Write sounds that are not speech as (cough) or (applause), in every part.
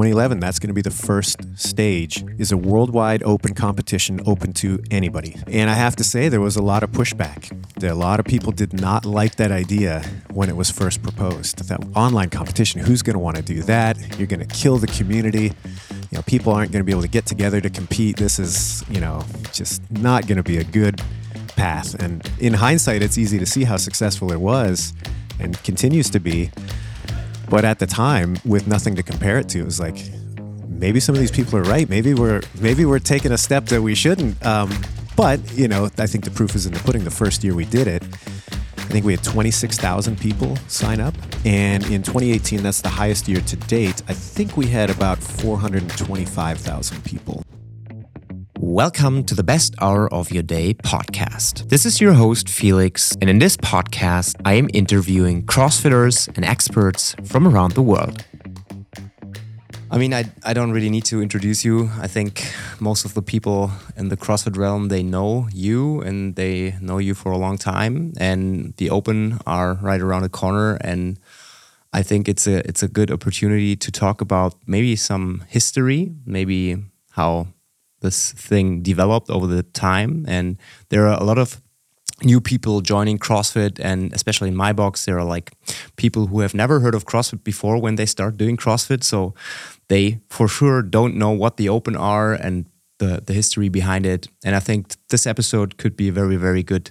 2011, that's going to be the first stage, is a worldwide open competition open to anybody. And I have to say, there was a lot of pushback. A lot of people did not like that idea when it was first proposed. That online competition, who's going to want to do that? You're going to kill the community. You know, people aren't going to be able to get together to compete. This is, you know, just not going to be a good path. And in hindsight, it's easy to see how successful it was and continues to be. But at the time, with nothing to compare it to, it was like maybe some of these people are right. Maybe we're maybe we're taking a step that we shouldn't. Um, but you know, I think the proof is in the pudding. The first year we did it, I think we had 26,000 people sign up, and in 2018, that's the highest year to date. I think we had about 425,000 people. Welcome to the Best Hour of Your Day podcast. This is your host, Felix, and in this podcast, I am interviewing CrossFitters and experts from around the world. I mean, I, I don't really need to introduce you. I think most of the people in the CrossFit realm, they know you and they know you for a long time. And the Open are right around the corner. And I think it's a it's a good opportunity to talk about maybe some history, maybe how this thing developed over the time. And there are a lot of new people joining CrossFit, and especially in my box, there are like people who have never heard of CrossFit before when they start doing CrossFit. So they for sure don't know what the Open are and the, the history behind it. And I think this episode could be a very, very good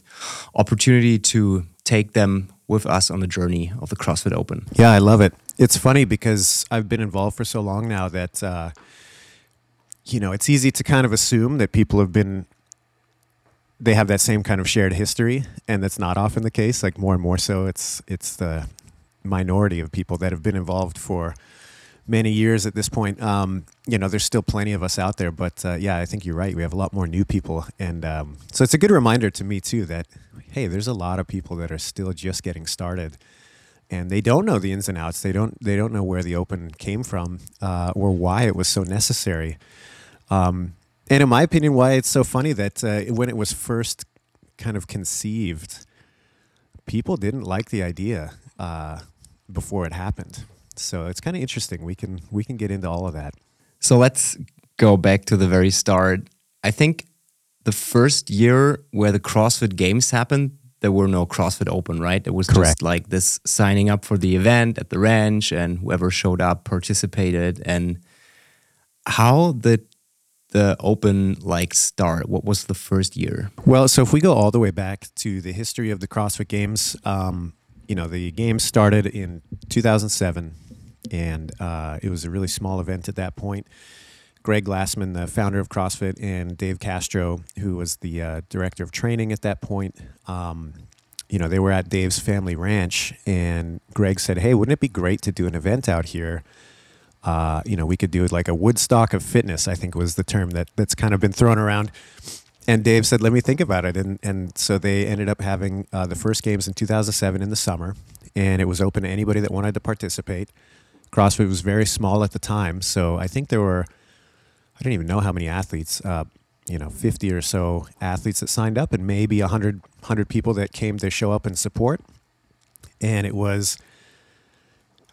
opportunity to take them with us on the journey of the CrossFit Open. Yeah, I love it. It's funny because I've been involved for so long now that. Uh, you know, it's easy to kind of assume that people have been they have that same kind of shared history, and that's not often the case. Like more and more so, it's it's the minority of people that have been involved for many years at this point. Um, you know, there's still plenty of us out there, but uh, yeah, I think you're right. We have a lot more new people, and um, so it's a good reminder to me too that hey, there's a lot of people that are still just getting started, and they don't know the ins and outs. They don't they don't know where the open came from uh, or why it was so necessary. Um, and in my opinion, why it's so funny that uh, when it was first kind of conceived, people didn't like the idea uh, before it happened. So it's kind of interesting. We can we can get into all of that. So let's go back to the very start. I think the first year where the CrossFit Games happened, there were no CrossFit Open, right? It was Correct. just like this signing up for the event at the ranch, and whoever showed up participated. And how did the open like start? What was the first year? Well, so if we go all the way back to the history of the CrossFit Games, um, you know, the games started in 2007, and uh, it was a really small event at that point. Greg Glassman, the founder of CrossFit, and Dave Castro, who was the uh, director of training at that point, um, you know, they were at Dave's family ranch, and Greg said, "Hey, wouldn't it be great to do an event out here?" Uh, you know, we could do like a Woodstock of fitness. I think was the term that that's kind of been thrown around. And Dave said, "Let me think about it." And and so they ended up having uh, the first games in 2007 in the summer, and it was open to anybody that wanted to participate. CrossFit was very small at the time, so I think there were I don't even know how many athletes. Uh, you know, 50 or so athletes that signed up, and maybe 100, 100 people that came to show up and support. And it was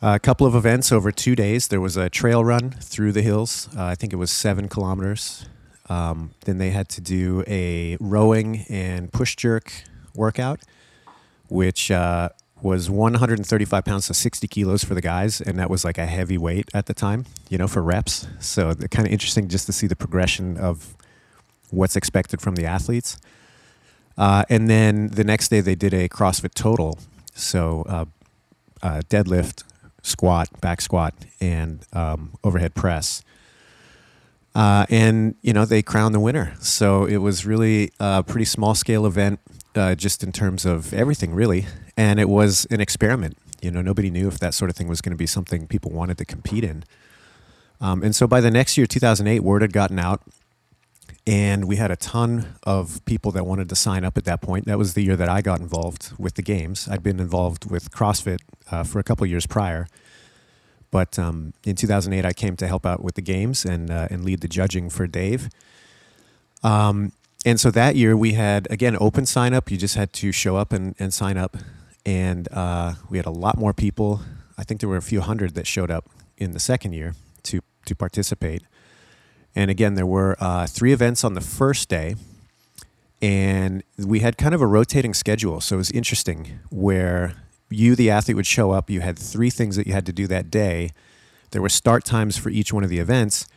a couple of events over two days. There was a trail run through the hills. Uh, I think it was seven kilometers. Um, then they had to do a rowing and push jerk workout, which uh, was 135 pounds, so 60 kilos for the guys, and that was like a heavy weight at the time, you know, for reps. So kind of interesting just to see the progression of what's expected from the athletes. Uh, and then the next day they did a CrossFit total, so uh, uh, deadlift, squat, back squat, and um, overhead press. Uh, and you know they crowned the winner, so it was really a pretty small scale event, uh, just in terms of everything, really. And it was an experiment. You know, nobody knew if that sort of thing was going to be something people wanted to compete in. Um, and so by the next year, 2008, word had gotten out, and we had a ton of people that wanted to sign up at that point. That was the year that I got involved with the games. I'd been involved with CrossFit uh, for a couple years prior. But um, in 2008, I came to help out with the games and uh, and lead the judging for Dave. Um, and so that year we had again open sign up. You just had to show up and, and sign up, and uh, we had a lot more people. I think there were a few hundred that showed up in the second year, to to participate. And again, there were uh, three events on the first day, and we had kind of a rotating schedule. So it was interesting where you, the athlete, would show up. You had three things that you had to do that day. There were start times for each one of the events.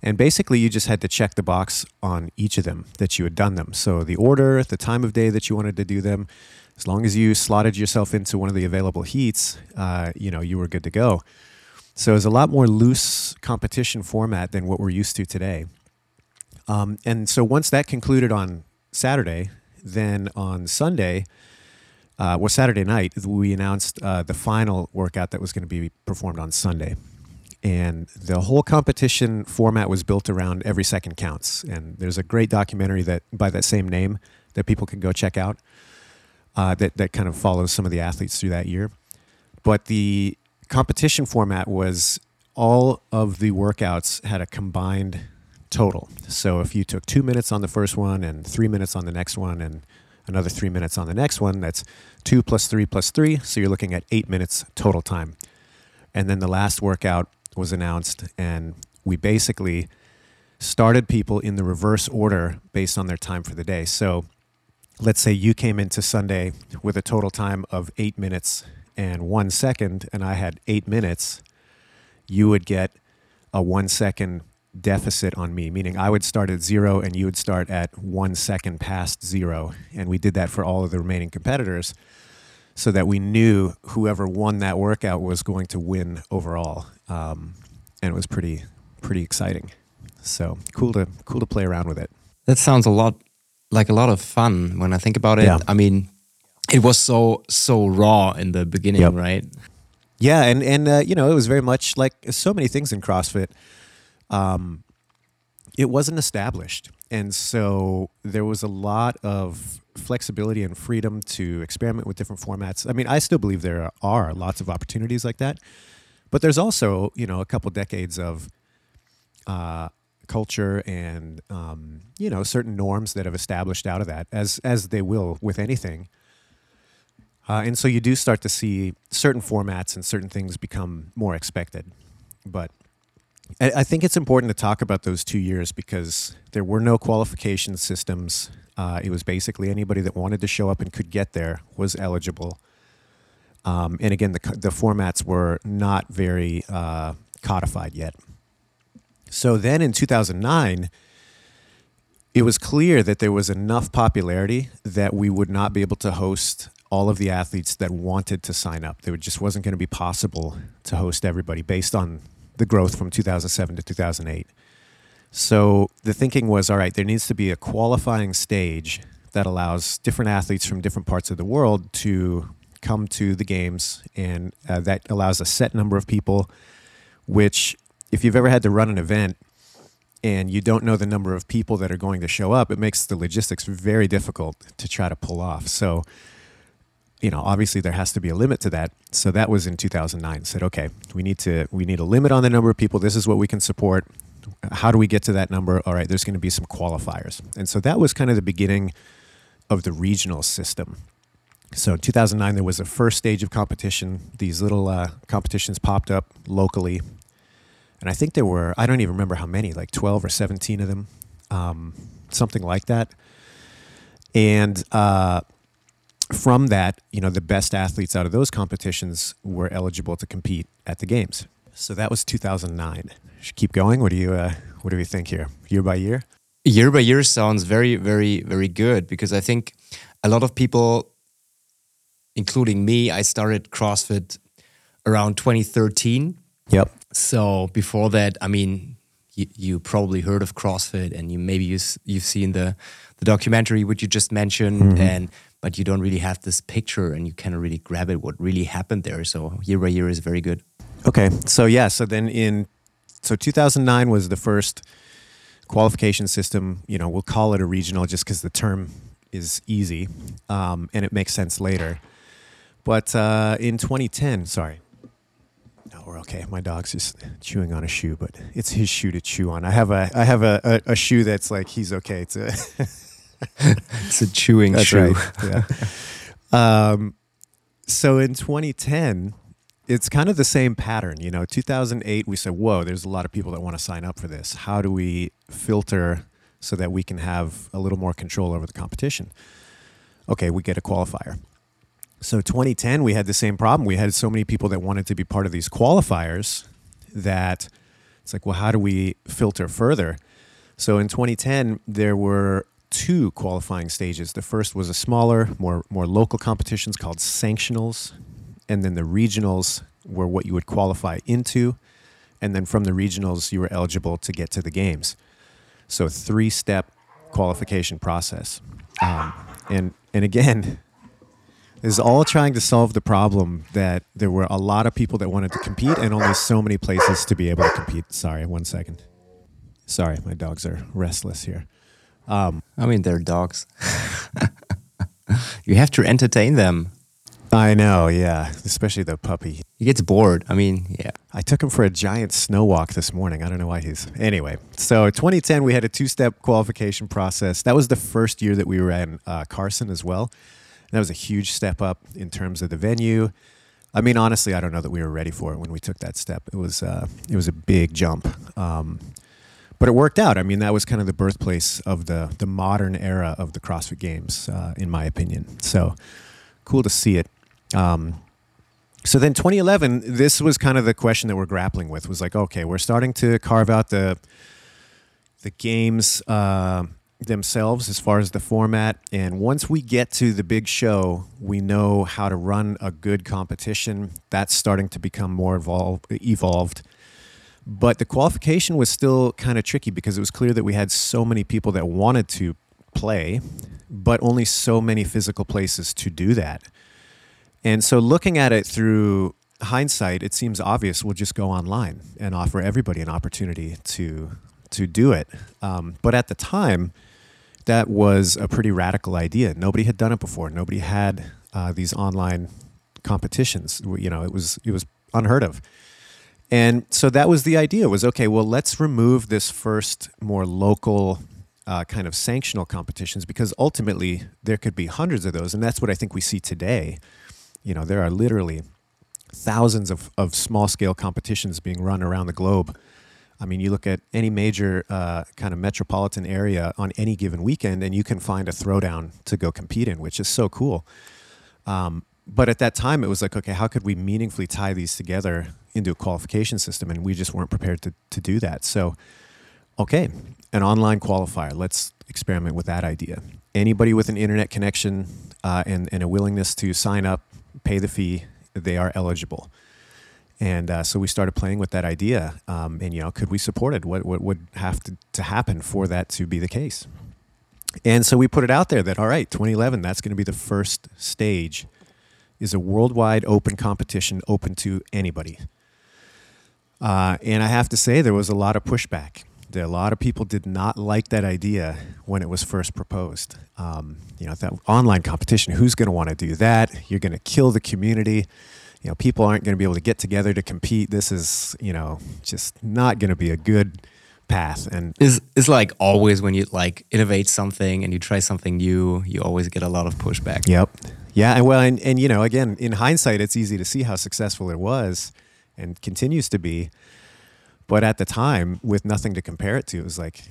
And basically, you just had to check the box on each of them that you had done them. So the order, the time of day that you wanted to do them, as long as you slotted yourself into one of the available heats, uh, you know, you were good to go. So it's a lot more loose competition format than what we're used to today. Um, and so once that concluded on Saturday, then on Sunday, uh, well, Saturday night, we announced uh, the final workout that was going to be performed on Sunday. And the whole competition format was built around every second counts. And there's a great documentary that by that same name that people can go check out uh, that, that kind of follows some of the athletes through that year. But the competition format was all of the workouts had a combined total. So if you took two minutes on the first one and three minutes on the next one and another three minutes on the next one, that's two plus three plus three. So you're looking at eight minutes total time. And then the last workout was announced, and we basically started people in the reverse order based on their time for the day. So let's say you came into Sunday with a total time of eight minutes and one second, and I had eight minutes, you would get a one second deficit on me, meaning I would start at zero and you would start at one second past zero. And we did that for all of the remaining competitors so that we knew whoever won that workout was going to win overall. Um, and it was pretty, pretty exciting. So cool to, cool to play around with it. That sounds a lot like a lot of fun when I think about it. Yeah. I mean, it was so so raw in the beginning, Yep. right? Yeah, and and uh, you know it was very much like so many things in CrossFit. Um, it wasn't established, and so there was a lot of flexibility and freedom to experiment with different formats. I mean, I still believe there are lots of opportunities like that, but there's also you know a couple decades of uh, culture and um, you know certain norms that have established out of that, as as they will with anything. Uh, and so you do start to see certain formats and certain things become more expected. But I, I think it's important to talk about those two years because there were no qualification systems. Uh, it was basically anybody that wanted to show up and could get there was eligible. Um, and again, the, the formats were not very uh, codified yet. So then in 2009, it was clear that there was enough popularity that we would not be able to host all of the athletes that wanted to sign up. There just wasn't going to be possible to host everybody based on the growth from 2007 to 2008. So the thinking was all right, there needs to be a qualifying stage that allows different athletes from different parts of the world to come to the games, and uh, that allows a set number of people, which, if you've ever had to run an event, and you don't know the number of people that are going to show up, it makes the logistics very difficult to try to pull off. So, you know, obviously there has to be a limit to that. So that was in 2009. Said, okay, we need to we need a limit on the number of people. This is what we can support. How do we get to that number? All right, there's going to be some qualifiers. And so that was kind of the beginning of the regional system. So in 2009, there was a first stage of competition. These little uh, competitions popped up locally and I think there were I don't even remember how many, like twelve or seventeen of them, um, something like that. And uh, from that, you know, the best athletes out of those competitions were eligible to compete at the games. So that was 2009. Should keep going. What do you uh, What do we think here? Year by year. Year by year sounds very, very, very good because I think a lot of people, including me, I started CrossFit around 2013. Yep. So before that, I mean, you, you probably heard of CrossFit, and you maybe you, you've seen the the documentary which you just mentioned, and but you don't really have this picture, and you cannot really grab it what really happened there. So year by year is very good. Okay. So yeah. So then in so 2009 was the first qualification system. You know, we'll call it a regional just because the term is easy um, and it makes sense later. But uh, in 2010, sorry. No, we're okay. My dog's just chewing on a shoe, but it's his shoe to chew on. I have a I have a, a, a shoe that's like he's okay to. (laughs) (laughs) It's a chewing That's shoe. right. Yeah. (laughs) um, so in 2010, it's kind of the same pattern. You know, 2008, we said, whoa, there's a lot of people that want to sign up for this. How do we filter so that we can have a little more control over the competition? Okay, we get a qualifier. So 2010, we had the same problem. We had so many people that wanted to be part of these qualifiers that it's like, well, how do we filter further? So in 2010, there were two qualifying stages. The first was a smaller, more more local competitions called sanctionals, and then the regionals were what you would qualify into, and then from the regionals you were eligible to get to the games. So three step qualification process, um, and and again. This is all trying to solve the problem that there were a lot of people that wanted to compete and only so many places to be able to compete. Sorry, one second. Sorry, my dogs are restless here. Um, I mean, they're dogs. (laughs) you have to entertain them. I know, yeah, especially the puppy. He gets bored. I mean, yeah. I took him for a giant snow walk this morning. I don't know why he's. Anyway, so 2010, we had a two step qualification process. That was the first year that we were in uh, Carson as well. And that was a huge step up in terms of the venue. I mean, honestly, I don't know that we were ready for it when we took that step. It was uh, it was a big jump. Um, but it worked out. I mean, that was kind of the birthplace of the the modern era of the CrossFit Games, uh, in my opinion. So cool to see it. Um, so then 2011, this was kind of the question that we're grappling with. Was like, okay, we're starting to carve out the the games uh, themselves as far as the format, and once we get to the big show, we know how to run a good competition. That's starting to become more evolved. evolved but the qualification was still kind of tricky because it was clear that we had so many people that wanted to play, but only so many physical places to do that. And so looking at it through hindsight, it seems obvious we'll just go online and offer everybody an opportunity to to do it. Um, but at the time, that was a pretty radical idea. Nobody had done it before. Nobody had uh, these online competitions. You know, it was it was unheard of. And so that was the idea was okay, well, let's remove this first more local uh, kind of sanctional competitions because ultimately there could be hundreds of those. And that's what I think we see today. You know, there are literally thousands of, of small scale competitions being run around the globe. I mean, you look at any major uh, kind of metropolitan area on any given weekend, and you can find a throwdown to go compete in, which is so cool. Um, but at that time, it was like, okay, how could we meaningfully tie these together into a qualification system, and we just weren't prepared to, to do that. So, okay, an online qualifier. Let's experiment with that idea. Anybody with an internet connection uh, and, and a willingness to sign up, pay the fee, they are eligible. And uh, so we started playing with that idea. Um, and, you know, could we support it? What, what would have to, to happen for that to be the case? And so we put it out there that, all right, 2011, that's going to be the first stage is a worldwide open competition open to anybody. Uh, and I have to say, there was a lot of pushback. There, a lot of people did not like that idea when it was first proposed. Um, you know, that online competition, who's going to want to do that? You're going to kill the community. You know, people aren't going to be able to get together to compete. This is, you know, just not going to be a good path. And is it's like always when you like innovate something and you try something new, you always get a lot of pushback. Yep. Yeah. And well, and, and you know, again, in hindsight, it's easy to see how successful it was and continues to be. But at the time, with nothing to compare it to, it was like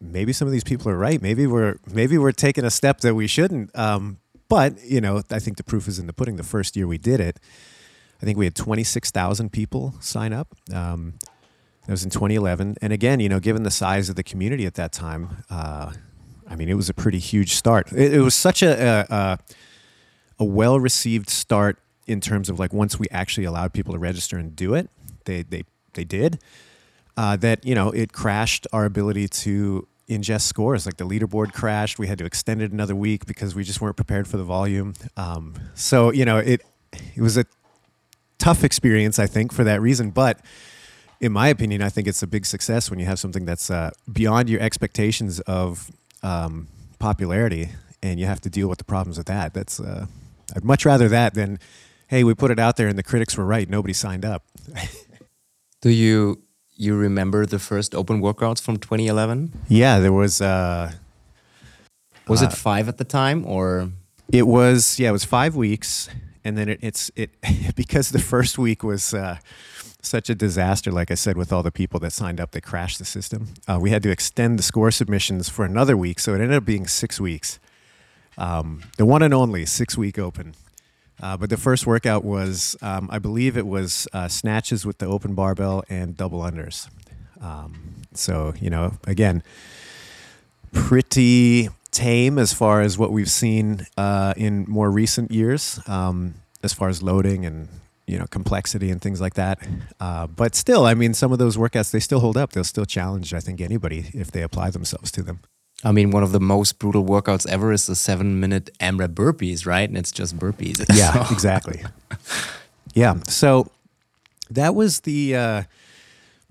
maybe some of these people are right. Maybe we're maybe we're taking a step that we shouldn't. Um, but you know, I think the proof is in the pudding. The first year we did it, I think we had twenty six thousand people sign up. Um, that was in 2011, and again, you know, given the size of the community at that time, uh, I mean, it was a pretty huge start. It, it was such a, a, a well received start in terms of like once we actually allowed people to register and do it, they they they did. Uh, that you know it crashed our ability to ingest scores. Like the leaderboard crashed. We had to extend it another week because we just weren't prepared for the volume. Um, so you know it it was a tough experience, I think, for that reason. But in my opinion, I think it's a big success when you have something that's uh, beyond your expectations of um, popularity, and you have to deal with the problems with that. That's uh, I'd much rather that than hey, we put it out there and the critics were right. Nobody signed up. Do you you remember the first open workouts from 2011? Yeah, there was. Uh, was uh, it five at the time, or it was? Yeah, it was five weeks, and then it, it's it (laughs) because the first week was uh, such a disaster. Like I said, with all the people that signed up, they crashed the system. Uh, we had to extend the score submissions for another week, so it ended up being six weeks. Um, the one and only six week open. Uh, but the first workout was, um, I believe it was uh, snatches with the open barbell and double unders. Um, so, you know, again, pretty tame as far as what we've seen uh, in more recent years, um, as far as loading and you know complexity and things like that. Uh, but still, I mean, some of those workouts they still hold up. They'll still challenge, I think, anybody if they apply themselves to them. I mean, one of the most brutal workouts ever is the seven-minute AMRAP burpees, right? And it's just burpees. (laughs) Yeah, exactly. (laughs) Yeah, so that was the uh,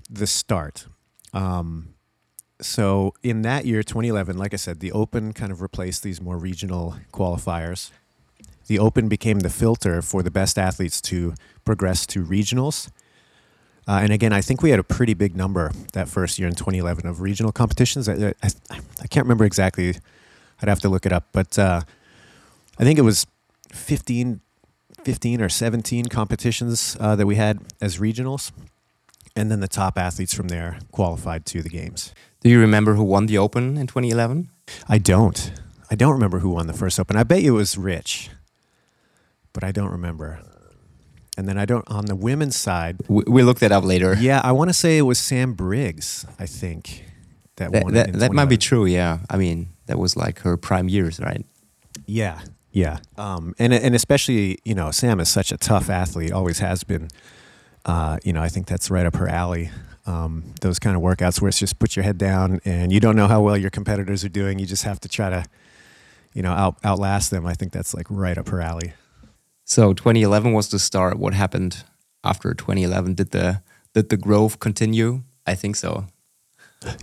the start. Um, so in that year, 2011, like I said, the Open kind of replaced these more regional qualifiers. The Open became the filter for the best athletes to progress to regionals. Uh, and again, I think we had a pretty big number that first year in 2011 of regional competitions. I, I, I can't remember exactly. I'd have to look it up, but uh, I think it was 15, 15 or 17 competitions uh, that we had as regionals. And then the top athletes from there qualified to the games. Do you remember who won the Open in 2011? I don't. I don't remember who won the first Open. I bet you it was Rich, but I don't remember. And then I don't on the women's side. We, we look that up later. Yeah, I want to say it was Sam Briggs. I think that, that won. That, that might be true. Yeah, I mean that was like her prime years, right? Yeah, yeah. Um, and and especially you know Sam is such a tough athlete, always has been. Uh, you know, I think that's right up her alley um, those kind of workouts where it's just put your head down and you don't know how well your competitors are doing. You just have to try to, you know, out, outlast them. I think that's like right up her alley. So 2011 was the start. What happened after 2011? Did the did the growth continue? I think so.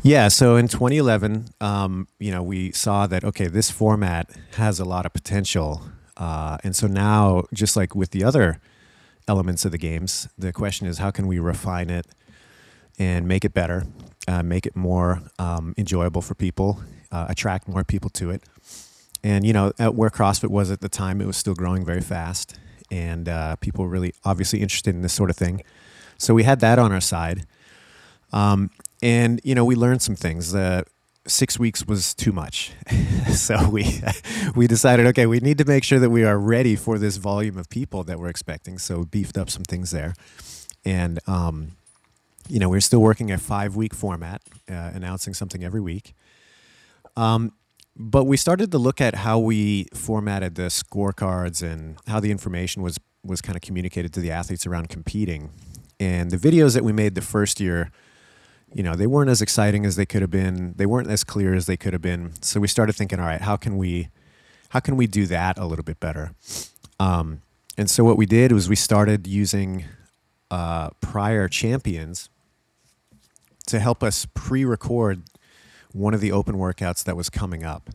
Yeah. So in 2011, um, you know, we saw that okay, this format has a lot of potential, uh, and so now, just like with the other elements of the games, the question is how can we refine it and make it better, uh, make it more um, enjoyable for people, uh, attract more people to it. And you know, at where CrossFit was at the time, it was still growing very fast, and uh, people were really obviously interested in this sort of thing. So we had that on our side, um, and you know, we learned some things. Uh, six weeks was too much, (laughs) so we (laughs) we decided, okay, we need to make sure that we are ready for this volume of people that we're expecting. So we beefed up some things there, and um, you know, we're still working a five week format, uh, announcing something every week. Um, but we started to look at how we formatted the scorecards and how the information was was kind of communicated to the athletes around competing. And the videos that we made the first year, you know, they weren't as exciting as they could have been. They weren't as clear as they could have been. So we started thinking, all right, how can we, how can we do that a little bit better? Um, and so what we did was we started using uh, prior champions to help us pre-record one of the open workouts that was coming up.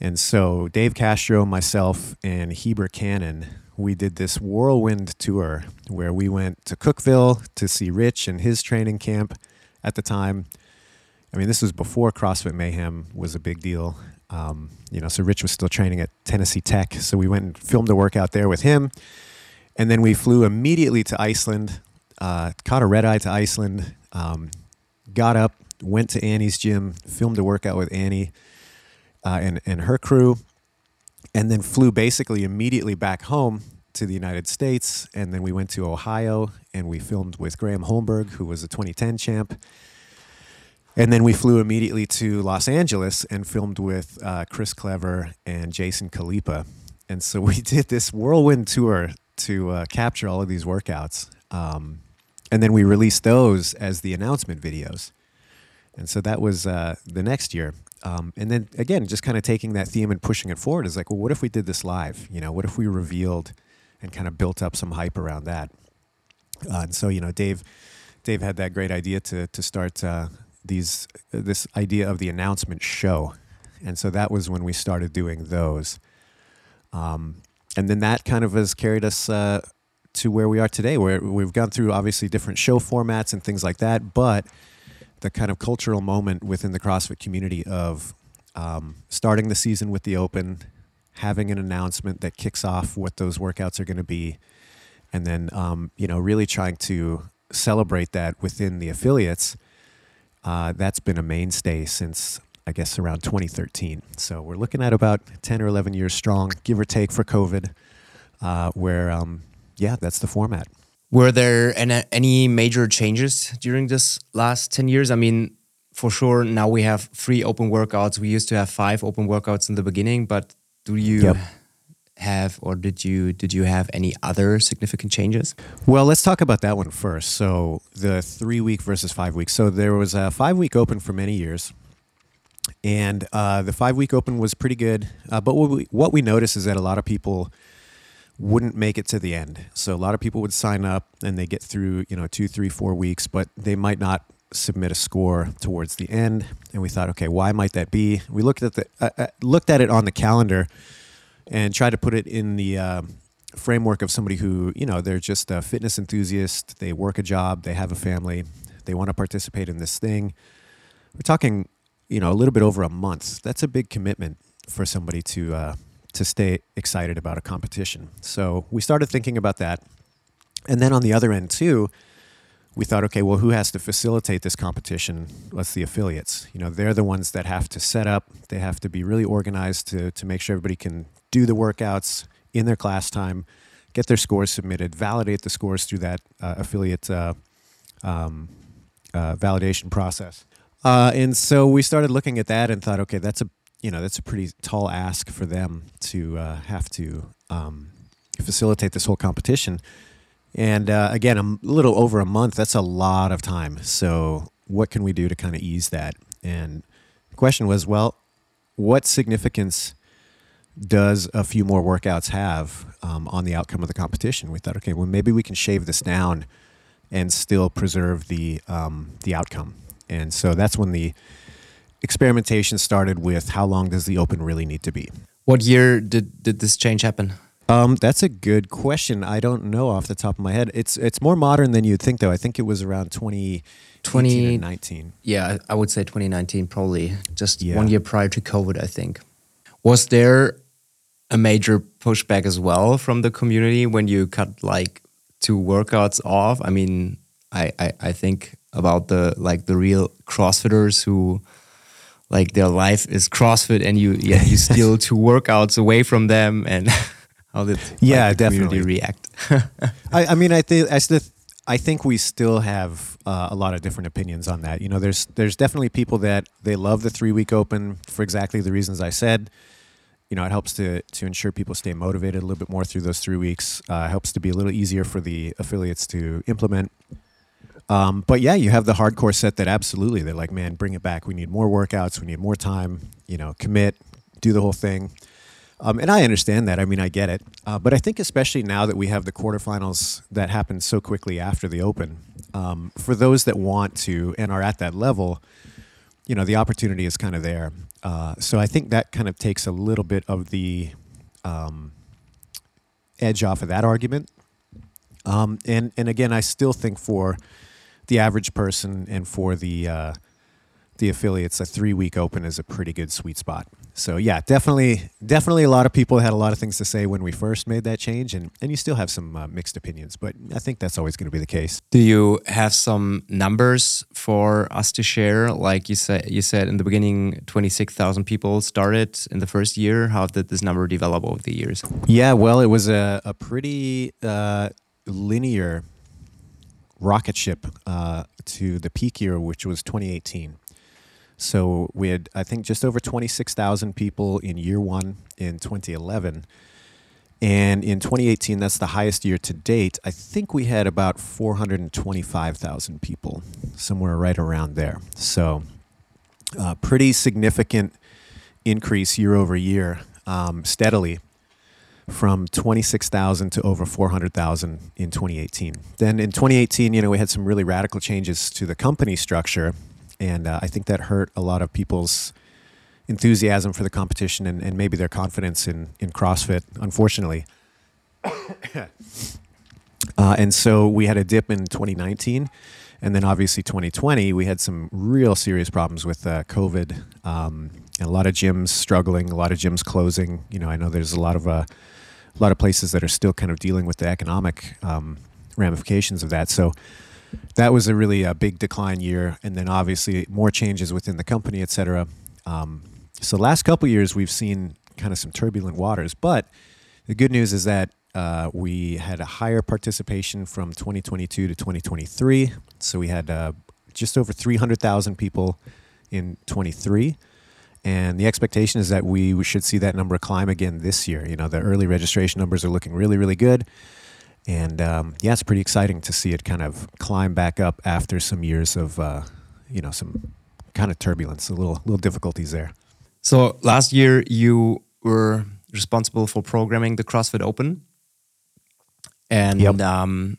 And so Dave Castro, myself, and Heber Cannon, we did this whirlwind tour where we went to Cookeville to see Rich and his training camp at the time. I mean, this was before CrossFit Mayhem was a big deal. Um, you know, so Rich was still training at Tennessee Tech. So we went and filmed a workout there with him. And then we flew immediately to Iceland, uh, caught a red eye to Iceland, um, got up, went to Annie's gym, filmed a workout with Annie uh, and, and her crew, and then flew basically immediately back home to the United States. And then we went to Ohio and we filmed with Graham Holmberg, who was a 2010 champ. And then we flew immediately to Los Angeles and filmed with uh, Kristan Clever and Jason Khalipa. And so (laughs) we did this whirlwind tour to uh, capture all of these workouts. Um, and then we released those as the announcement videos. And so that was uh, the next year. Um, and then again, just kind of taking that theme and pushing it forward is like, well, what if we did this live? You know, what if we revealed and kind of built up some hype around that? Uh, and so, you know, Dave, Dave had that great idea to to start uh, these this idea of the announcement show, and so that was when we started doing those. Um, and then that kind of has carried us uh, to where we are today, where we've gone through obviously different show formats and things like that, but the kind of cultural moment within the CrossFit community of um, starting the season with the Open, having an announcement that kicks off what those workouts are going to be, and then um, you know really trying to celebrate that within the affiliates. Uh, that's been a mainstay since I guess around 2013. So we're looking at about 10 or 11 years strong, give or take, for COVID. Uh, where um, yeah, that's the format. Were there any, any major changes during this last 10 years? I mean, for sure, now we have three open workouts. We used to have five open workouts in the beginning, but do you yep. have or did you did you have any other significant changes? Well, let's talk about that one first. So the three week versus five week. So there was a five week open for many years. And uh, the five week open was pretty good. Uh, but what we, what we noticed is that a lot of people wouldn't make it to the end. So a lot of people would sign up and they get through, you know, two, three, four weeks, but they might not submit a score towards the end. And we thought, okay, why might that be? We looked at the uh, uh, looked at it on the calendar and tried to put it in the uh, framework of somebody who, you know, they're just a fitness enthusiast. They work a job. They have a family. They want to participate in this thing. We're talking, you know, a little bit over a month. That's a big commitment for somebody to uh, to stay excited about a competition. So we started thinking about that. And then on the other end, too, we thought, okay, well, who has to facilitate this competition? Let's the affiliates. You know, they're the ones that have to set up, they have to be really organized to, to make sure everybody can do the workouts in their class time, get their scores submitted, validate the scores through that uh, affiliate uh, um, uh, validation process. Uh, and so we started looking at that and thought, okay, that's a you know that's a pretty tall ask for them to uh, have to um, facilitate this whole competition. And uh, again, a little over a month, that's a lot of time. So, what can we do to kind of ease that? And the question was, well, what significance does a few more workouts have um, on the outcome of the competition? We thought, okay, well, maybe we can shave this down and still preserve the um, the outcome. And so that's when the experimentation started with how long does the open really need to be. What year did, did this change happen? Um, that's a good question. I don't know off the top of my head. It's it's more modern than you'd think, though. I think it was around 20, 2019. Yeah, I would say 2019, probably just yeah. one year prior to COVID, I think. Was there a major pushback as well from the community when you cut like two workouts off? I mean, I, I, I think about the like the real CrossFitters who like their life is CrossFit and you yeah, you steal (laughs) two workouts away from them and (laughs) how did yeah like, definitely react? (laughs) I, I mean I think I still I think we still have uh, a lot of different opinions on that. You know, there's there's definitely people that they love the three week open for exactly the reasons I said. You know, it helps to to ensure people stay motivated a little bit more through those three weeks. Uh, helps to be a little easier for the affiliates to implement. Um, but yeah, you have the hardcore set that absolutely they're like, man, bring it back. We need more workouts. We need more time. You know, commit, do the whole thing. Um, and I understand that. I mean, I get it. Uh, but I think especially now that we have the quarterfinals that happen so quickly after the Open, um, for those that want to and are at that level, you know, the opportunity is kind of there. Uh, so I think that kind of takes a little bit of the um, edge off of that argument. Um, and and again, I still think for the average person and for the uh, the affiliates, a three week open is a pretty good sweet spot. So yeah, definitely, definitely a lot of people had a lot of things to say when we first made that change, and and you still have some uh, mixed opinions, but I think that's always going to be the case. Do you have some numbers for us to share? Like you said, you said in the beginning, twenty six thousand people started in the first year. How did this number develop over the years? Yeah, well, it was a a pretty uh, linear rocket ship uh, to the peak year, which was 2018. So we had, I think, just over 26,000 people in year one in 2011. And in 2018, that's the highest year to date. I think we had about 425,000 people, somewhere right around there. So, uh, pretty significant increase year over year, um, steadily from 26,000 to over 400,000 in 2018. Then in 2018, you know, we had some really radical changes to the company structure, and uh, I think that hurt a lot of people's enthusiasm for the competition and, and maybe their confidence in, in CrossFit, unfortunately. (coughs) uh, and so we had a dip in 2019. And then obviously 2020, we had some real serious problems with uh, COVID, um, and a lot of gyms struggling, a lot of gyms closing. You know, I know there's a lot of uh, a lot of places that are still kind of dealing with the economic um, ramifications of that. So that was a really a big decline year, and then obviously more changes within the company, et cetera. Um, so last couple years we've seen kind of some turbulent waters, but the good news is that uh, we had a higher participation from 2022 to 2023. So we had uh, just over 300,000 people in 23. And the expectation is that we, we should see that number climb again this year. You know, the early registration numbers are looking really, really good. And um, yeah, it's pretty exciting to see it kind of climb back up after some years of, uh, you know, some kind of turbulence, a little, little difficulties there. So last year you were responsible for programming the CrossFit Open, and Yep. um,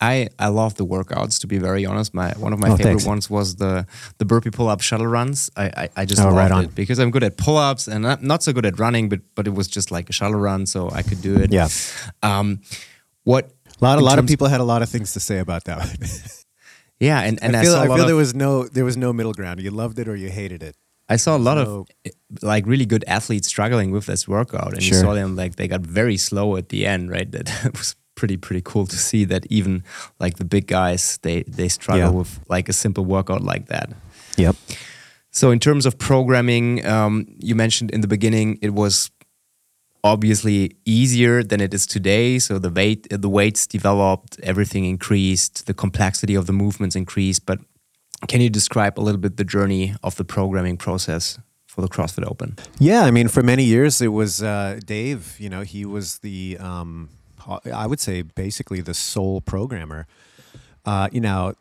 I I love the workouts. To be very honest, my one of my Oh, favorite thanks. ones was the the burpee pull up shuttle runs. I I, I just Oh, loved right on. it because I'm good at pull ups and I'm not so good at running, but but it was just like a shuttle run, so I could do it. Yeah. Um, what A lot, a lot of people had a lot of things to say about that. (laughs) Yeah, and and I, I feel, I lot feel of, there was no there was no middle ground. You loved it or you hated it. I saw a lot So- of eh, like really good athletes struggling with this workout, and you saw them like they got very slow at the end, right? (laughs) That was pretty pretty cool to see that even like the big guys they they struggle Yeah. with like a simple workout like that. Yep. So in terms of programming, um, you mentioned in the beginning it was obviously easier than it is today. So the weight the weights developed, everything increased, the complexity of the movements increased. But can you describe a little bit the journey of the programming process for the CrossFit Open? Yeah, I mean, for many years it was uh, Dave. You know, he was the um, I would say basically the sole programmer. Uh, you know,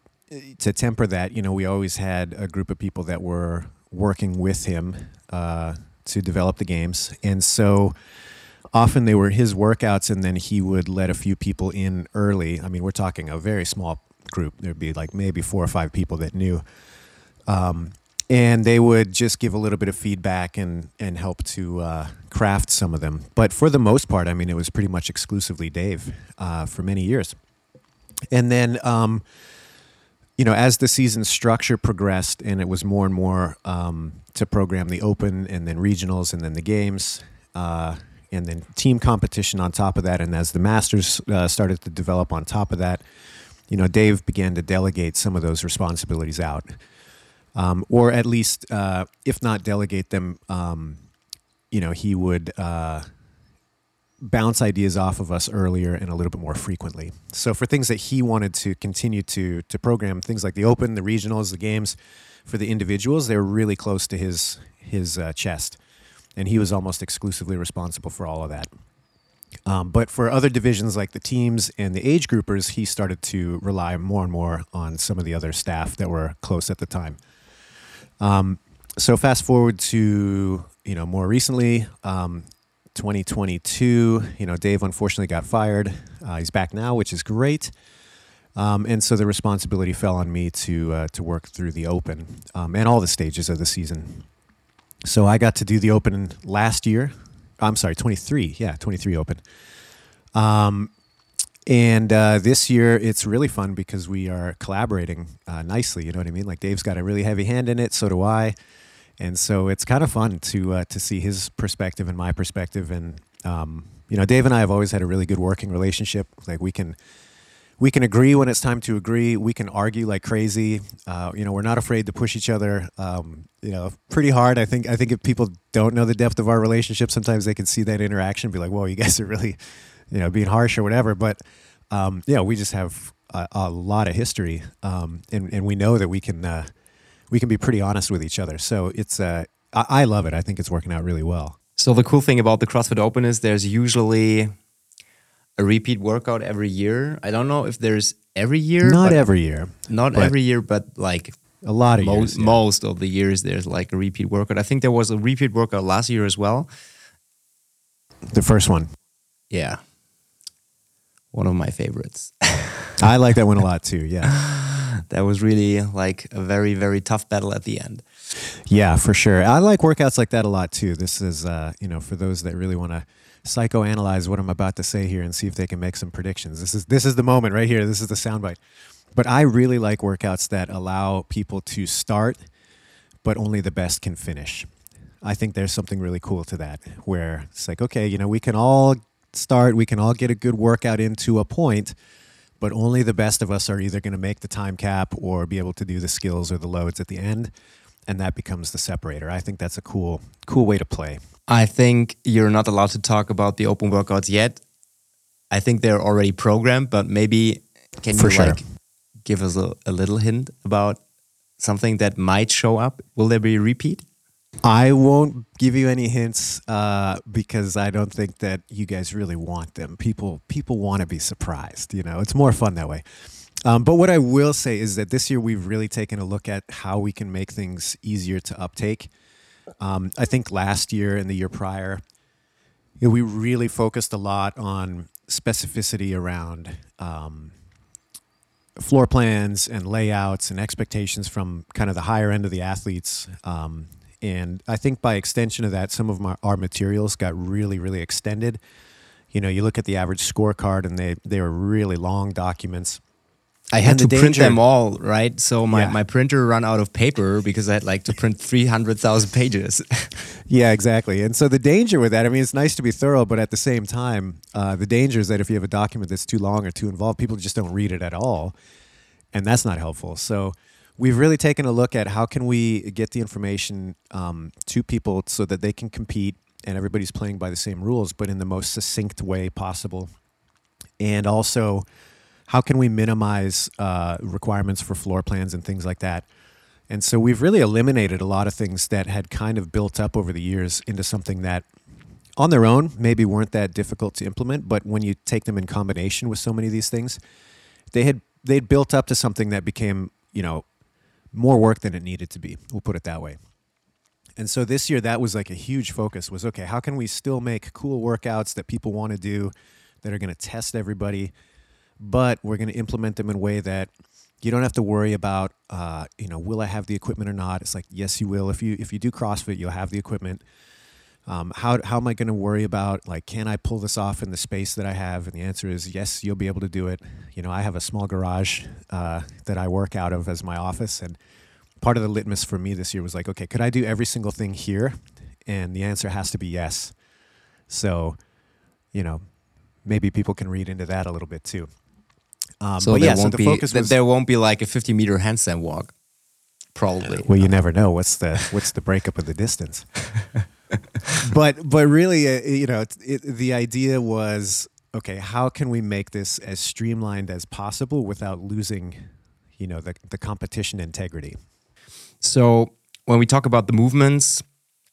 to temper that, you know, we always had a group of people that were working with him uh, to develop the games, and so often they were his workouts, and then he would let a few people in early. I mean, we're talking a very small group. There'd be like maybe four or five people that knew um, and they would just give a little bit of feedback and and help to uh, craft some of them. But for the most part, I mean, it was pretty much exclusively Dave uh, for many years. And then, um, you know, as the season structure progressed, and it was more and more um, to program the Open, and then regionals, and then the games. Uh, and then team competition on top of that, and as the Masters uh, started to develop on top of that, you know, Dave began to delegate some of those responsibilities out um, or at least, uh, if not delegate them, um, you know, he would uh, bounce ideas off of us earlier and a little bit more frequently. So for things that he wanted to continue to to program, things like the Open, the regionals, the games, for the individuals, they were really close to his his uh, chest, and he was almost exclusively responsible for all of that. Um, but for other divisions like the teams and the age groupers, he started to rely more and more on some of the other staff that were close at the time. Um, so fast forward to you know more recently, um, 2022. You know, Dave unfortunately got fired. Uh, he's back now, which is great. Um, and so the responsibility fell on me to uh, to work through the Open um, and all the stages of the season. So I got to do the Open last year. I'm sorry, 23. Yeah, 23 Open. Um, and uh, this year it's really fun because we are collaborating uh, nicely. You know what I mean? Like Dave's got a really heavy hand in it, so do I. And so it's kind of fun to uh, to see his perspective and my perspective. And um, you know, Dave and I have always had a really good working relationship. Like we can we can agree when it's time to agree. We can argue like crazy. Uh, you know, we're not afraid to push each other. Um, you know, pretty hard. I think. I think if people don't know the depth of our relationship, sometimes they can see that interaction, and be like, "Whoa, you guys are really, you know, being harsh or whatever." But um, yeah, we just have a, a lot of history, um, and and we know that we can uh, we can be pretty honest with each other. So it's uh, I, I love it. I think it's working out really well. So the cool thing about the CrossFit Open is there's usually a repeat workout every year. I don't know if there's every year. Not every year, Not every year, but like a lot of most years. yeah. most of the years there's like a repeat workout. I think there was a repeat workout last year as well. The first one, Yeah. One of my favorites. I like that one a lot too. Yeah. (laughs) that was really like a very very tough battle at the end. Yeah, for sure. I like workouts like that a lot too. This is, uh, you know, for those that really want to psychoanalyze what I'm about to say here and see if they can make some predictions. This is this is the moment right here. This is the soundbite. But I really like workouts that allow people to start, but only the best can finish. I think there's something really cool to that where it's like, okay, you know, we can all start, we can all get a good workout into a point, but only the best of us are either going to make the time cap or be able to do the skills or the loads at the end. And that becomes the separator. I think that's a cool, cool way to play. I think you're not allowed to talk about the open workouts yet. I think they're already programmed, but maybe can For you sure. like give us a, a little hint about something that might show up? Will there be a repeat? I won't give you any hints uh, because I don't think that you guys really want them. People people want to be surprised. You know, it's more fun that way. Um, but what I will say is that this year we've really taken a look at how we can make things easier to uptake. Um, I think last year and the year prior, you know, we really focused a lot on specificity around um, floor plans and layouts and expectations from kind of the higher end of the athletes. And I think by extension of that, some of my, our materials got really, really extended. You know, you look at the average scorecard and they, they were really long documents. I had to the print them all, right? So my, Yeah. my printer ran out of paper because I had like to print 300,000 pages. (laughs) Yeah, exactly. And so the danger with that, I mean, it's nice to be thorough, but at the same time, uh, the danger is that if you have a document that's too long or too involved, people just don't read it at all, and that's not helpful. So we've really taken a look at how can we get the information um, to people so that they can compete and everybody's playing by the same rules, but in the most succinct way possible, and also how can we minimize uh, requirements for floor plans and things like that. And so we've really eliminated a lot of things that had kind of built up over the years into something that on their own maybe weren't that difficult to implement, but when you take them in combination with so many of these things, they had they'd built up to something that became, you know, more work than it needed to be. We'll put it that way. And so this year that was like a huge focus was okay, how can we still make cool workouts that people want to do that are going to test everybody, but we're going to implement them in a way that you don't have to worry about uh, you know will i have the equipment or not it's like yes you will if you if you do crossfit you'll have the equipment um, how, how am i going to worry about like can i pull this off in the space that i have and the answer is yes you'll be able to do it you know i have a small garage uh, that i work out of as my office and part of the litmus for me this year was like okay could i do every single thing here and the answer has to be yes so you know maybe people can read into that a little bit too um, so but there yeah, so the be focus was there won't be like a 50 meter handstand walk. Probably. Well, you never know what's the (laughs) what's the breakup of the distance. (laughs) (laughs) but but really, uh, you know, it, it, the idea was okay. How can we make this as streamlined as possible without losing, you know, the the competition integrity? So when we talk about the movements,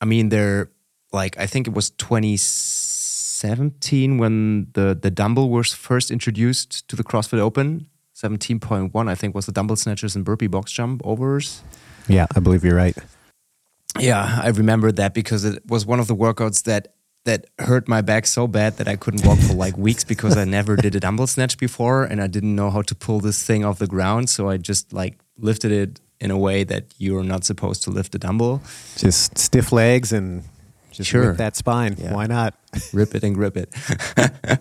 I mean they're like I think it was 2017 when the the dumbbell was first introduced to the CrossFit Open. 17.1 I think was the dumbbell snatches and burpee box jump overs. Yeah, I believe you're right. Yeah, I remember that because it was one of the workouts that that hurt my back so bad that I couldn't walk for like weeks because I never did a dumbbell snatch before and I didn't know how to pull this thing off the ground. So I just like lifted it in a way that you're not supposed to lift a dumbbell. Just stiff legs and just Sure. rip that spine. Yeah. Why not? rip it and grip it. (laughs)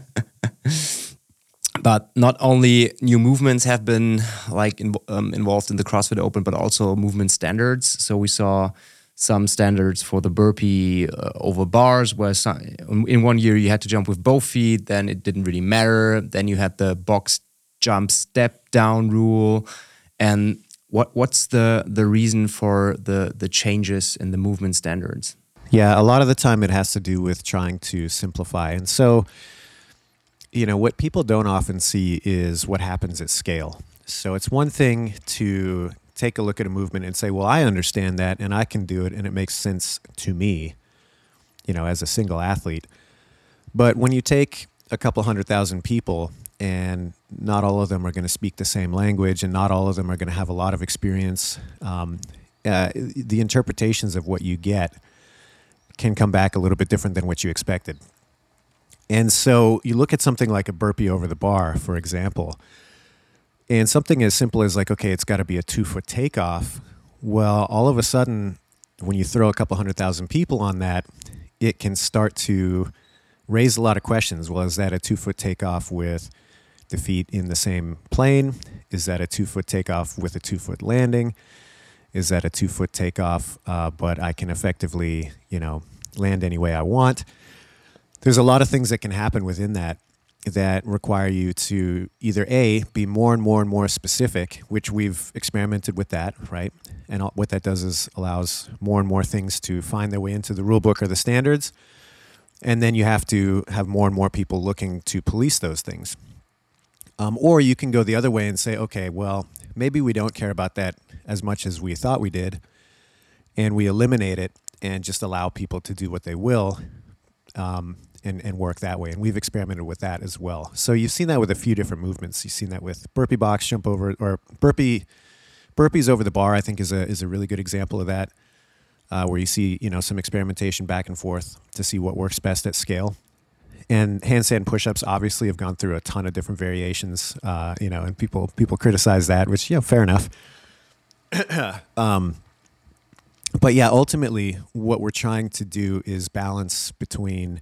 but not only new movements have been like in, um, involved in the CrossFit Open, but also movement standards. So we saw some standards for the burpee uh, over bars, where some, in one year you had to jump with both feet, then it didn't really matter. Then you had the box jump step down rule, and what what's the the reason for the the changes in the movement standards? Yeah, a lot of the time it has to do with trying to simplify. And so, you know, what people don't often see is what happens at scale. So it's one thing to take a look at a movement and say, well, I understand that and I can do it and it makes sense to me, you know, as a single athlete. But when you take a couple hundred thousand people and not all of them are going to speak the same language and not all of them are going to have a lot of experience, um, uh, the interpretations of what you get can come back a little bit different than what you expected. And so you look at something like a burpee over the bar, for example, and something as simple as like, okay, it's got to be a two foot takeoff. Well, all of a sudden, when you throw a couple hundred thousand people on that, it can start to raise a lot of questions. Well, is that a two foot takeoff with the feet in the same plane? Is that a two foot takeoff with a two foot landing? Is that a two foot takeoff, uh, but I can effectively, you know, land any way I want? There's a lot of things that can happen within that that require you to either a be more and more and more specific which we've experimented with that right? And what that does is allows more and more things to find their way into the rule book or the standards. And then you have to have more and more people looking to police those things. Um, or you can go the other way and say okay well maybe we don't care about that as much as we thought we did and we eliminate it and just allow people to do what they will um, and, and work that way. And we've experimented with that as well. So you've seen that with a few different movements. You've seen that with burpee box, jump over, or burpee burpees over the bar. I think is a is a really good example of that, uh, where you see you know some experimentation back and forth to see what works best at scale. And handstand push-ups obviously have gone through a ton of different variations, uh, you know, and people people criticize that, which you know, fair enough. (coughs) um, but yeah, ultimately, what we're trying to do is balance between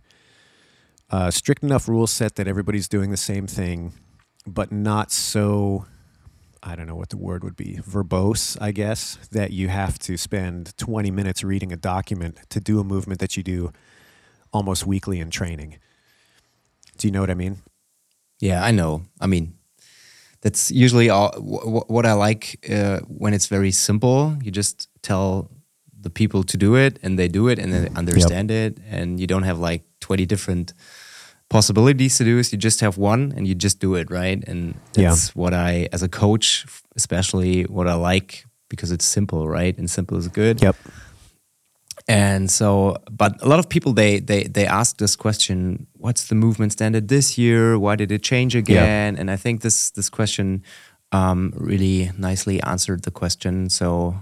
uh, strict enough rule set that everybody's doing the same thing, but not so. I don't know what the word would be, verbose, I guess, that you have to spend 20 minutes reading a document to do a movement that you do almost weekly in training. Do you know what I mean? Yeah, I know. I mean, that's usually all, what I like uh, when it's very simple. You just tell the people to do it and they do it and they understand yep. it and you don't have like 20 different possibilities to do is you just have one and you just do it right? And that's yeah. what i as a coach especially what i like because it's simple right? And simple is good. Yep. And so but a lot of people they they they ask this question what's the movement standard this year? Why did it change again? Yep. and i think this this question um, really nicely answered the question. So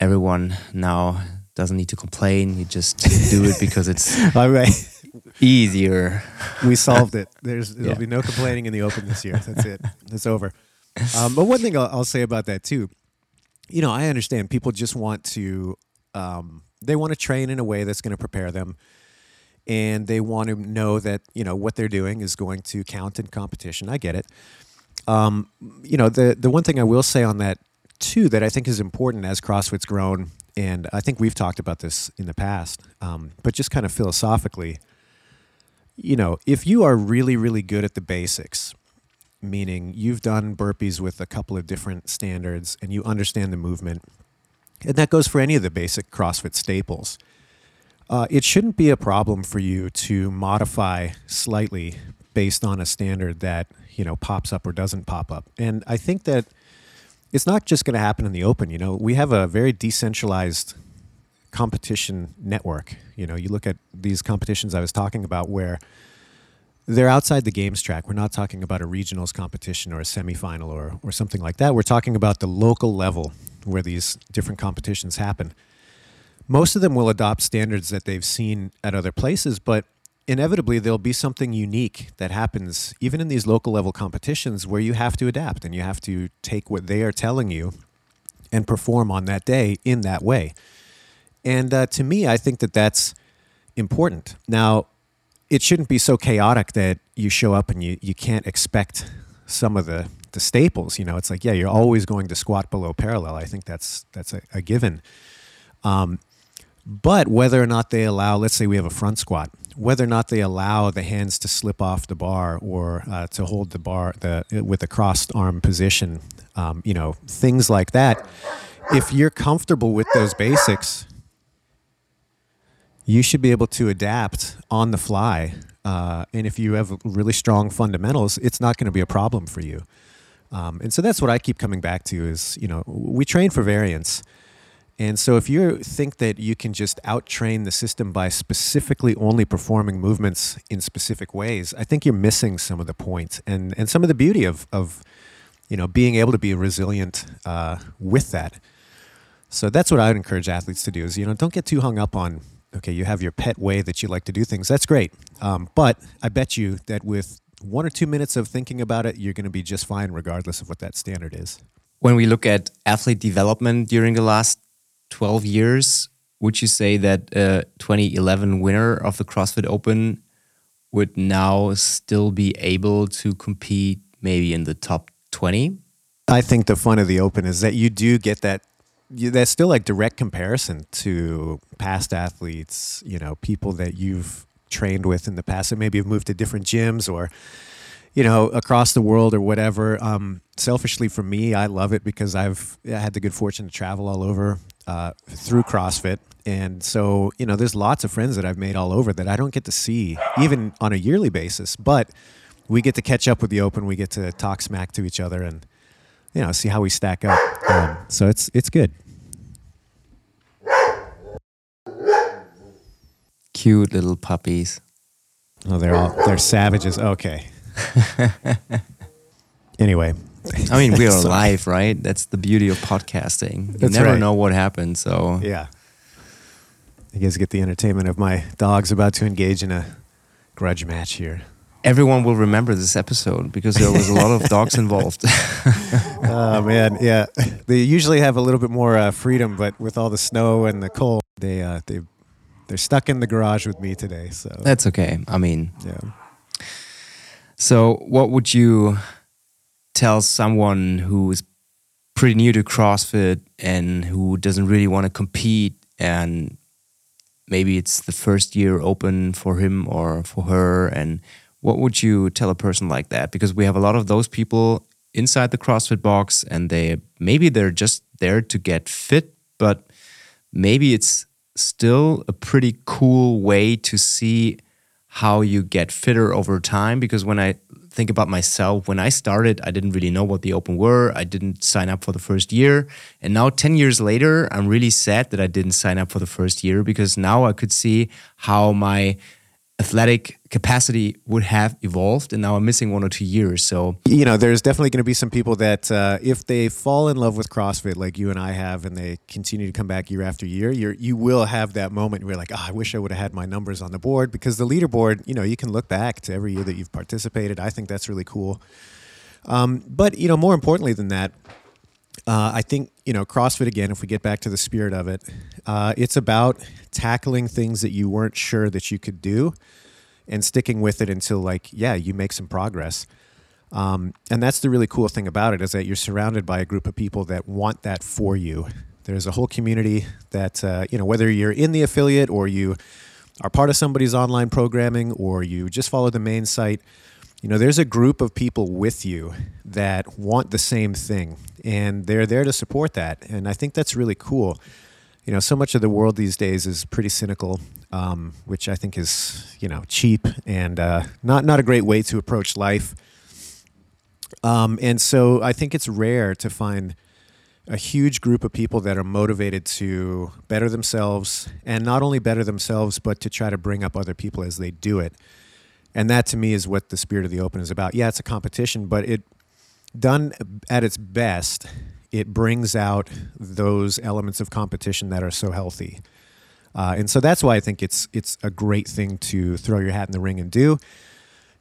everyone now doesn't need to complain. You just do it because it's (laughs) all right easier. We solved it. (laughs) There's there'll yeah. be no complaining in the open this year. That's it. (laughs) It's over. Um, but one thing I'll, I'll, say about that too, you know, I understand people just want to, um, they want to train in a way that's going to prepare them, and they want to know that you know what they're doing is going to count in competition. I get it. Um, you know, the the one thing I will say on that too that I think is important as CrossFit's grown, and I think we've talked about this in the past, um, but just kind of philosophically you know, if you are really, really good at the basics, meaning you've done burpees with a couple of different standards and you understand the movement, and that goes for any of the basic CrossFit staples, uh, it shouldn't be a problem for you to modify slightly based on a standard that you know pops up or doesn't pop up. And I think that it's not just going to happen in the open. You know, we have a very decentralized competition network. You know, you look at these competitions I was talking about where they're outside the games track. We're not talking about a regionals competition or a semifinal or, or something like that. We're talking about the local level where these different competitions happen. Most of them will adopt standards that they've seen at other places, but inevitably there'll be something unique that happens even in these local level competitions where you have to adapt and you have to take what they are telling you and perform on that day in that way. And uh, to me, I think that that's important. Now, it shouldn't be so chaotic that you show up and you, you can't expect some of the, the staples. You know, it's like, yeah, you're always going to squat below parallel. I think that's, that's a, a given. Um, but whether or not they allow, let's say we have a front squat, whether or not they allow the hands to slip off the bar or uh, to hold the bar the, with a crossed arm position, um, you know, things like that. If you're comfortable with those basics, you should be able to adapt on the fly. Uh, and if you have really strong fundamentals, it's not going to be a problem for you. Um, and so that's what I keep coming back to is, you know, we train for variance. And so if you think that you can just out train the system by specifically only performing movements in specific ways, I think you're missing some of the point and, and some of the beauty of, of, you know, being able to be resilient uh, with that. So that's what I would encourage athletes to do is, you know, don't get too hung up on okay, you have your pet way that you like to do things. That's great. Um, but I bet you that with one or two minutes of thinking about it, you're going to be just fine, regardless of what that standard is. When we look at athlete development during the last 12 years, would you say that a 2011 winner of the CrossFit Open would now still be able to compete maybe in the top 20? I think the fun of the Open is that you do get that. You, that's still like direct comparison to past athletes, you know, people that you've trained with in the past that maybe have moved to different gyms or, you know, across the world or whatever. Um, selfishly for me, I love it because I've I had the good fortune to travel all over uh, through CrossFit. And so, you know, there's lots of friends that I've made all over that I don't get to see even on a yearly basis. But we get to catch up with the Open. We get to talk smack to each other and, you know, see how we stack up. Um, so it's it's good. Cute little puppies. Oh, they're all they're savages. Okay. (laughs) anyway, I mean, we are (laughs) alive, right? That's the beauty of podcasting. You never right. know what happens. So yeah. You guys get the entertainment of my dogs about to engage in a grudge match here. Everyone will remember this episode because there was a lot of dogs involved. (laughs) Oh man, yeah. They usually have a little bit more uh, freedom, but with all the snow and the cold, they uh, they they're stuck in the garage with me today. So That's okay. I mean, yeah. so what would you tell someone who is pretty new to CrossFit and who doesn't really want to compete and maybe it's the first year open for him or for her and what would you tell a person like that because we have a lot of those people inside the CrossFit box and they maybe they're just there to get fit but maybe it's still a pretty cool way to see how you get fitter over time because when I think about myself, when I started, I didn't really know what the open were. I didn't sign up for the first year. And now 10 years later, I'm really sad that I didn't sign up for the first year because now I could see how my athletic capacity would have evolved and now I'm missing one or two years. So you know, there's definitely going to be some people that uh, if they fall in love with CrossFit like you and I have, and they continue to come back year after year, you're, you will have that moment where you're like, oh, I wish I would have had my numbers on the board because the leaderboard, you know, you can look back to every year that you've participated. I think that's really cool. Um, but you know, more importantly than that, uh, I think you know CrossFit again. If we get back to the spirit of it, uh, it's about tackling things that you weren't sure that you could do, and sticking with it until like yeah, you make some progress. Um, and that's the really cool thing about it is that you're surrounded by a group of people that want that for you. There's a whole community that uh, you know whether you're in the affiliate or you are part of somebody's online programming or you just follow the main site you know there's a group of people with you that want the same thing and they're there to support that and i think that's really cool. You know so much of the world these days is pretty cynical um, which i think is you know cheap and uh, not not a great way to approach life. Um, and so i think it's rare to find a huge group of people that are motivated to better themselves and not only better themselves but to try to bring up other people as they do it and that to me is what the spirit of the open is about. Yeah it's a competition but it done at its best it brings out those elements of competition that are so healthy. Uh, and so that's why i think it's it's a great thing to throw your hat in the ring and do.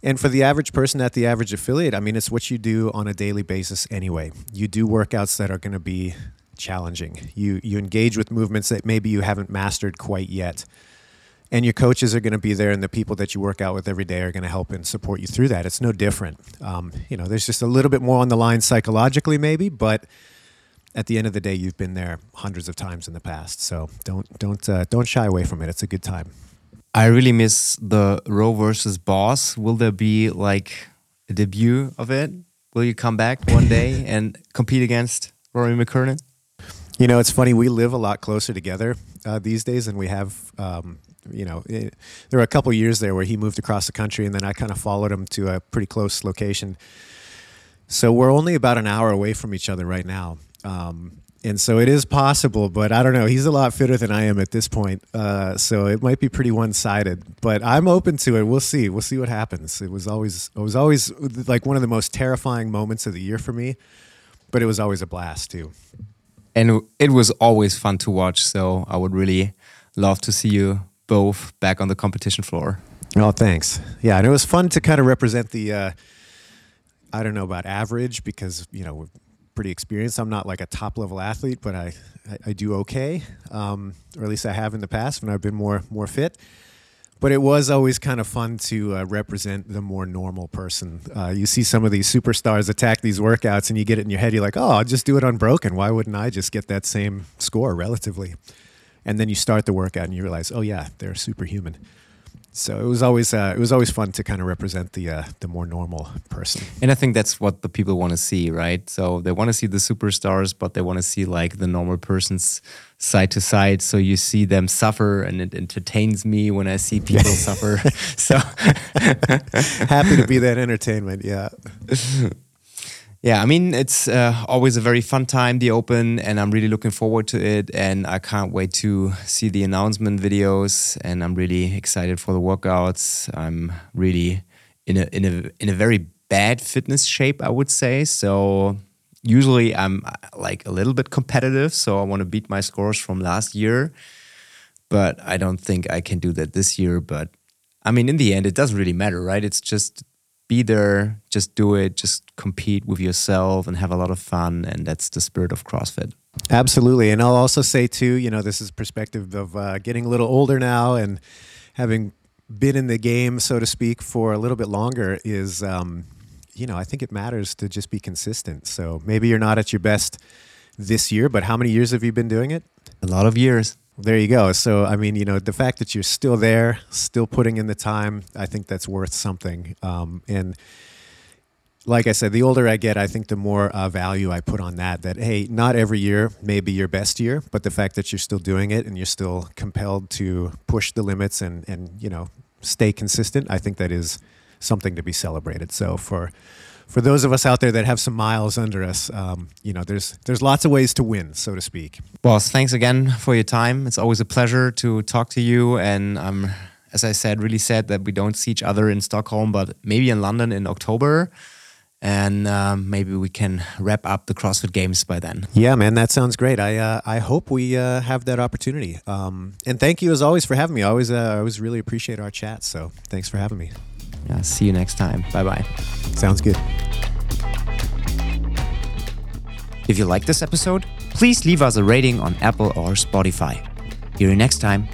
And for the average person at the average affiliate i mean it's what you do on a daily basis anyway. You do workouts that are going to be challenging. You you engage with movements that maybe you haven't mastered quite yet and your coaches are going to be there and the people that you work out with every day are going to help and support you through that it's no different um, you know there's just a little bit more on the line psychologically maybe but at the end of the day you've been there hundreds of times in the past so don't don't uh, don't shy away from it it's a good time I really miss the Roe versus Boz. Will there be like a debut of it? Will you come back one day (laughs) and compete against Rory McKernan? You know, it's funny. We live a lot closer together uh, these days than we have. Um, you know, it, there were a couple years there where he moved across the country, and then I kind of followed him to a pretty close location. So we're only about an hour away from each other right now, um, and so it is possible. But I don't know. He's a lot fitter than I am at this point, uh, so it might be pretty one-sided. But I'm open to it. We'll see. We'll see what happens. It was always, it was always like one of the most terrifying moments of the year for me, but it was always a blast too. And it was always fun to watch. So I would really love to see you both back on the competition floor. Oh, thanks. Yeah, and it was fun to kind of represent the. Uh, I don't know about average because you know we're pretty experienced. I'm not like a top level athlete, but I I, I do okay, um, or at least I have in the past when I've been more more fit. but it was always kind of fun to uh, represent the more normal person. Uh, you see some of these superstars attack these workouts, and you get it in your head. You're like, "Oh, I'll just do it unbroken. Why wouldn't I just get that same score relatively?" And then you start the workout, and you realize, "Oh yeah, they're superhuman." So it was always uh, it was always fun to kind of represent the uh, the more normal person. And I think that's what the people want to see, right? So they want to see the superstars, but they want to see like the normal persons side to side. So you see them suffer, and it entertains me when I see people (laughs) suffer. (laughs) So happy to be that entertainment. Yeah. (laughs) Yeah, I mean, it's uh, always a very fun time, the Open, and I'm really looking forward to it. And I can't wait to see the announcement videos. And I'm really excited for the workouts. I'm really in a in a in a very bad fitness shape, I would say. So usually I'm uh, like a little bit competitive, so I want to beat my scores from last year. But I don't think I can do that this year. But I mean, in the end, it doesn't really matter, right? It's just be there, just do it, just compete with yourself and have a lot of fun. And that's the spirit of CrossFit. Absolutely. And I'll also say, too, you know, this is perspective of uh, getting a little older now and having been in the game, so to speak, for a little bit longer is, um, you know, I think it matters to just be consistent. So maybe you're not at your best this year, but how many years have you been doing it? A lot of years. There you go. So, I mean, you know, the fact that you're still there, still putting in the time, I think that's worth something. Um, and like I said, the older I get, I think the more uh, value I put on that. That, hey, not every year may be your best year, but the fact that you're still doing it and you're still compelled to push the limits and, and you know, stay consistent, I think that is something to be celebrated. So, for for those of us out there that have some miles under us, um, you know, there's there's lots of ways to win, so to speak. Boz, thanks again for your time. It's always a pleasure to talk to you, and I'm, as I said, really sad that we don't see each other in Stockholm, but maybe in London in October. And um, maybe we can wrap up the CrossFit Games by then. Yeah, man, that sounds great. I uh, I hope we uh, have that opportunity. Um, and thank you as always for having me. I always uh, I always really appreciate our chat. So thanks for having me. Yeah, see you next time. Bye bye. Sounds good. If you like this episode, please leave us a rating on Apple or Spotify. Hear you next time.